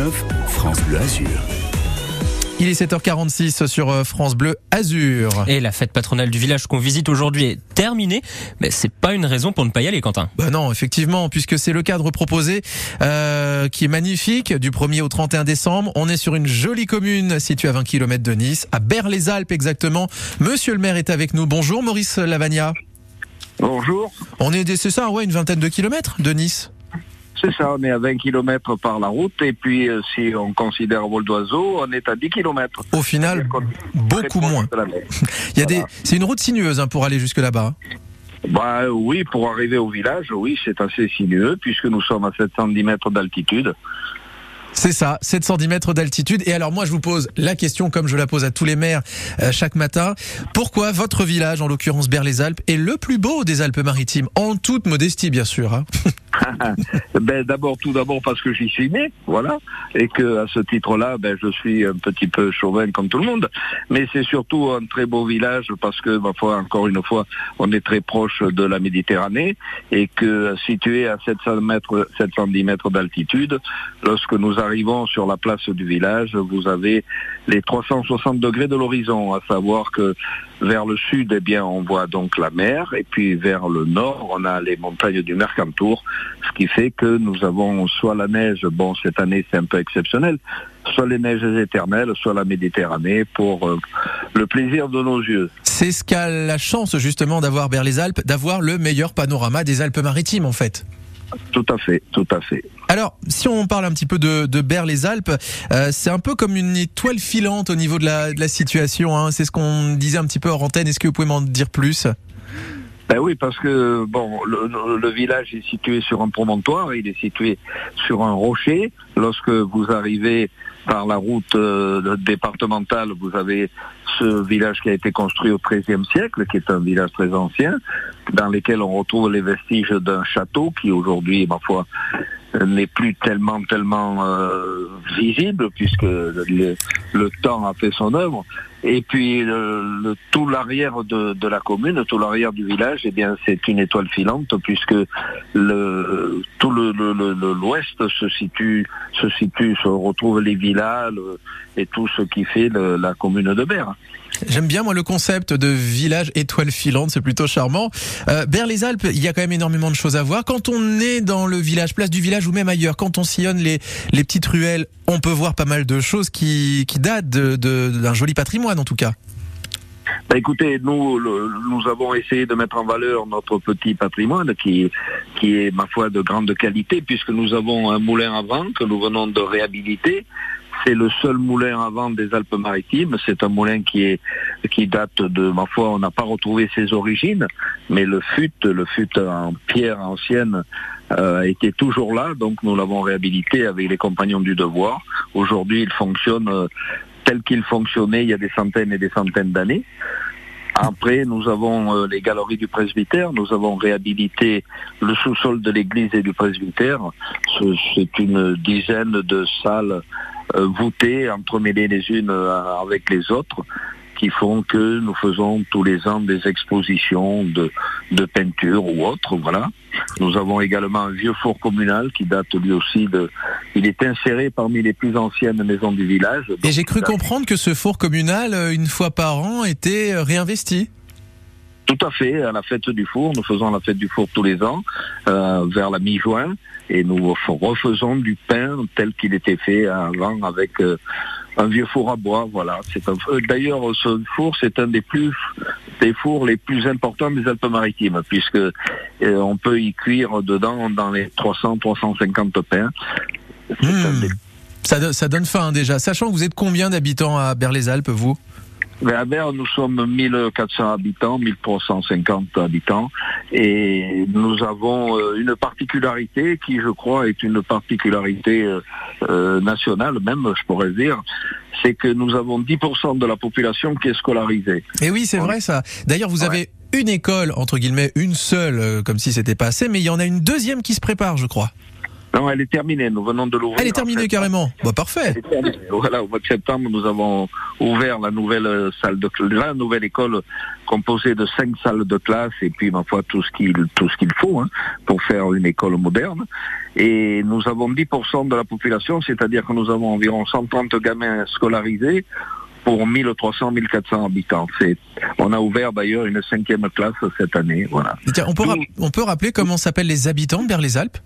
99, France Bleu Azur. Il est 7h46 sur euh, France Bleu Azur. Et la fête patronale du village qu'on visite aujourd'hui est terminée, mais c'est pas une raison pour ne pas y aller, Quentin. Bah non, effectivement, puisque c'est le cadre proposé euh, qui est magnifique du 1er au 31 décembre. On est sur une jolie commune située à 20 km de Nice, à Berre-les-Alpes exactement. Monsieur le maire est avec nous. Bonjour Maurice Lavagna. Bonjour. On est, c'est ça, ouais, une vingtaine de kilomètres de Nice. C'est ça, on est à 20 km par la route et puis euh, si on considère vol d'oiseau, on est à 10 km. Au final, beaucoup moins. Il y a des, c'est une route sinueuse hein, pour aller jusque là-bas. Bah oui, pour arriver au village, oui, c'est assez sinueux puisque nous sommes à 710 mètres d'altitude. C'est ça, 710 mètres d'altitude. Et alors moi, je vous pose la question, comme je la pose à tous les maires euh, chaque matin. Pourquoi votre village, en l'occurrence Berre-les-Alpes, est le plus beau des Alpes-Maritimes? En toute modestie, bien sûr. Hein. ben d'abord, tout d'abord parce que j'y suis né, voilà, et que à ce titre-là, ben je suis un petit peu chauvin comme tout le monde. Mais c'est surtout un très beau village parce que, encore une fois, on est très proche de la Méditerranée et que situé à 700 mètres, 710 mètres d'altitude, lorsque nous arrivons sur la place du village, vous avez les 360 degrés de l'horizon, à savoir que vers le sud, eh bien, on voit donc la mer, et puis vers le nord, on a les montagnes du Mercantour, ce qui fait que nous avons soit la neige, bon, cette année c'est un peu exceptionnel, soit les neiges éternelles, soit la Méditerranée pour euh, le plaisir de nos yeux. C'est ce qu'a la chance justement d'avoir vers les Alpes, d'avoir le meilleur panorama des Alpes-Maritimes en fait. Tout à fait, tout à fait. Alors, si on parle un petit peu de, de Berre-les-Alpes, euh, c'est un peu comme une étoile filante au niveau de la, situation. Hein. C'est ce qu'on disait un petit peu hors antenne. Est-ce que vous pouvez m'en dire plus? Ben oui, parce que bon, le, le, village est situé sur un promontoire, il est situé sur un rocher. Lorsque vous arrivez par la route euh, départementale, vous avez ce village qui a été construit au XIIIe siècle, qui est un village très ancien, dans lequel on retrouve les vestiges d'un château qui aujourd'hui, ma foi, n'est plus tellement tellement euh, visible puisque le, temps a fait son œuvre. Et puis tout l'arrière de, la commune, tout l'arrière du village, eh bien c'est une étoile filante puisque le, tout le, l'ouest se situe, se situe, se retrouve les villas et tout ce qui fait la commune de Berre. J'aime bien moi le concept de village étoile filante, c'est plutôt charmant. Euh, les Alpes, il y a quand même énormément de choses à voir. Quand on est dans le village, place du village ou même ailleurs, quand on sillonne les, les petites ruelles, on peut voir pas mal de choses qui, qui datent d'un de, joli patrimoine en tout cas. Bah écoutez, nous, nous avons essayé de mettre en valeur notre petit patrimoine qui, qui est, ma foi, de grande qualité, puisque nous avons un moulin à vent que nous venons de réhabiliter. C'est le seul moulin à des Alpes-Maritimes. C'est un moulin qui est qui date de ma foi. On n'a pas retrouvé ses origines, mais le fut, le fut en pierre ancienne, euh, était toujours là. Donc nous l'avons réhabilité avec les compagnons du devoir. Aujourd'hui, il fonctionne euh, tel qu'il fonctionnait il y a des centaines et des centaines d'années. Après, nous avons euh, les galeries du presbytère, nous avons réhabilité le sous-sol de l'église et du presbytère. C'est une dizaine de salles voûtées, entremêlées les unes euh, avec les autres qui font que nous faisons tous les ans des expositions de, de peinture ou autres, voilà. Nous avons également un vieux four communal qui date lui aussi de... Il est inséré parmi les plus anciennes maisons du village. Et j'ai cru comprendre que ce four communal, une fois par an, était réinvesti. Tout à fait, à la fête du four, nous faisons la fête du four tous les ans, euh, vers la mi-juin, et nous refaisons du pain tel qu'il était fait avant avec euh, un vieux four à bois. Voilà, c'est euh, D'ailleurs, ce four, c'est un des plus des fours les plus importants des Alpes-Maritimes, puisque on peut y cuire dedans dans les 300-350 pains. Hmm. Ça, ça donne faim déjà. Sachant que vous êtes combien d'habitants à Berre-les-Alpes, vous? À Berre, nous sommes 1400 habitants, 1350 habitants, et nous avons euh, une particularité qui, je crois, est une particularité euh, euh, nationale, même, je pourrais dire, c'est que nous avons 10% de la population qui est scolarisée. Et oui, c'est vrai ça. D'ailleurs, vous avez une école, entre guillemets, une seule, comme si c'était pas assez, mais il y en a une deuxième qui se prépare, je crois. Non, elle est terminée. Nous venons de l'ouvrir. Elle est terminée carrément. Bah, parfait. Voilà, au mois de septembre, nous avons ouvert la nouvelle salle de la nouvelle école composée de cinq salles de classe et puis ma foi tout ce qu'il tout ce qu'il faut hein, pour faire une école moderne. Et nous avons 10% de la population, c'est-à-dire que nous avons environ 130 gamins scolarisés pour 1300, 1400 habitants. C'est, on a ouvert d'ailleurs une cinquième classe cette année. Voilà. on, peut on peut rappeler comment s'appellent les habitants vers les Alpes?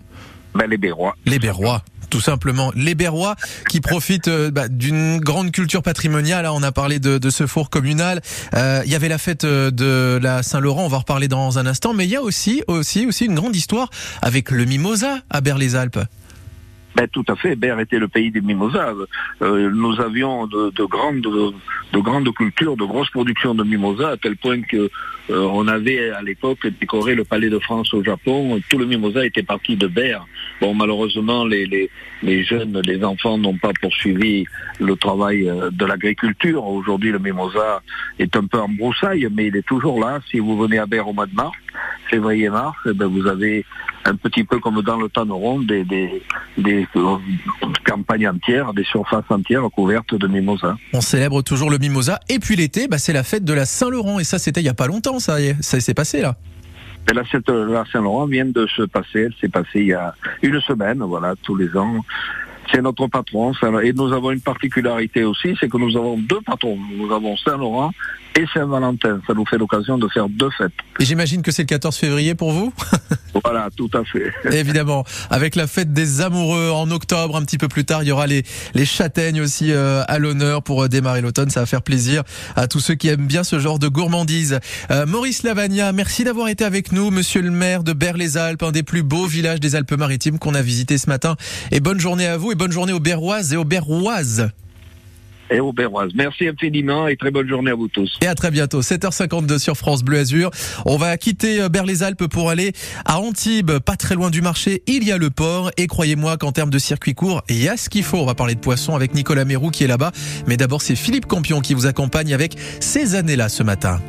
Ben, Les Berrois. Les Berrois tout simplement les Berrois qui profitent euh, bah, d'une grande culture patrimoniale. On a parlé de, de ce four communal. Euh, il y avait la fête euh, de la Saint-Laurent. On va en reparler dans un instant. Mais il y a aussi aussi aussi une grande histoire avec le mimosa à Berre-les-Alpes. Ben, tout à fait. Berre était le pays des mimosas. Euh, nous avions de, de, grandes, de, grandes cultures, de grosses productions de mimosas, à tel point que euh, on avait à l'époque décoré le Palais de France au Japon. Tout le mimosa était parti de Berre. Bon, malheureusement, les jeunes, les enfants n'ont pas poursuivi le travail euh, de l'agriculture. Aujourd'hui, le mimosa est un peu en broussaille, mais il est toujours là. Si vous venez à Berre au mois de mars, février-mars, eh ben vous avez un petit peu comme dans le Tanneron, des, des, des campagnes entières, des surfaces entières couvertes de mimosa. On célèbre toujours le mimosa. Et puis l'été, bah, c'est la fête de la Saint-Laurent. Et ça, c'était il n'y a pas longtemps, ça, ça s'est passé là. Et la fête de la Saint-Laurent vient de se passer. Elle s'est passée il y a une semaine, voilà, tous les ans. C'est notre patron. Et nous avons une particularité aussi, c'est que nous avons deux patrons. Nous avons Saint-Laurent et Saint-Valentin. Ça nous fait l'occasion de faire deux fêtes. Et j'imagine que c'est le 14 février pour vous? Voilà, tout à fait. Évidemment, avec la fête des amoureux en octobre, un petit peu plus tard, il y aura les, les châtaignes aussi euh, à l'honneur pour euh, démarrer l'automne. Ça va faire plaisir à tous ceux qui aiment bien ce genre de gourmandise. Euh, Maurice Lavagna, merci d'avoir été avec nous, monsieur le maire de Berre-les-Alpes, un des plus beaux villages des Alpes-Maritimes qu'on a visité ce matin. Et bonne journée à vous et bonne journée aux Berroises et aux Berroises et aux Berroises. Merci infiniment et très bonne journée à vous tous. Et à très bientôt. 7h52 sur France Bleu Azur. On va quitter euh, Berre-les-Alpes pour aller à Antibes, pas très loin du marché. Il y a le port et croyez-moi qu'en termes de circuit court, il y a ce qu'il faut. On va parler de poisson avec Nicolas Mérou qui est là-bas. Mais d'abord, c'est Philippe Campion qui vous accompagne avec ces années-là ce matin.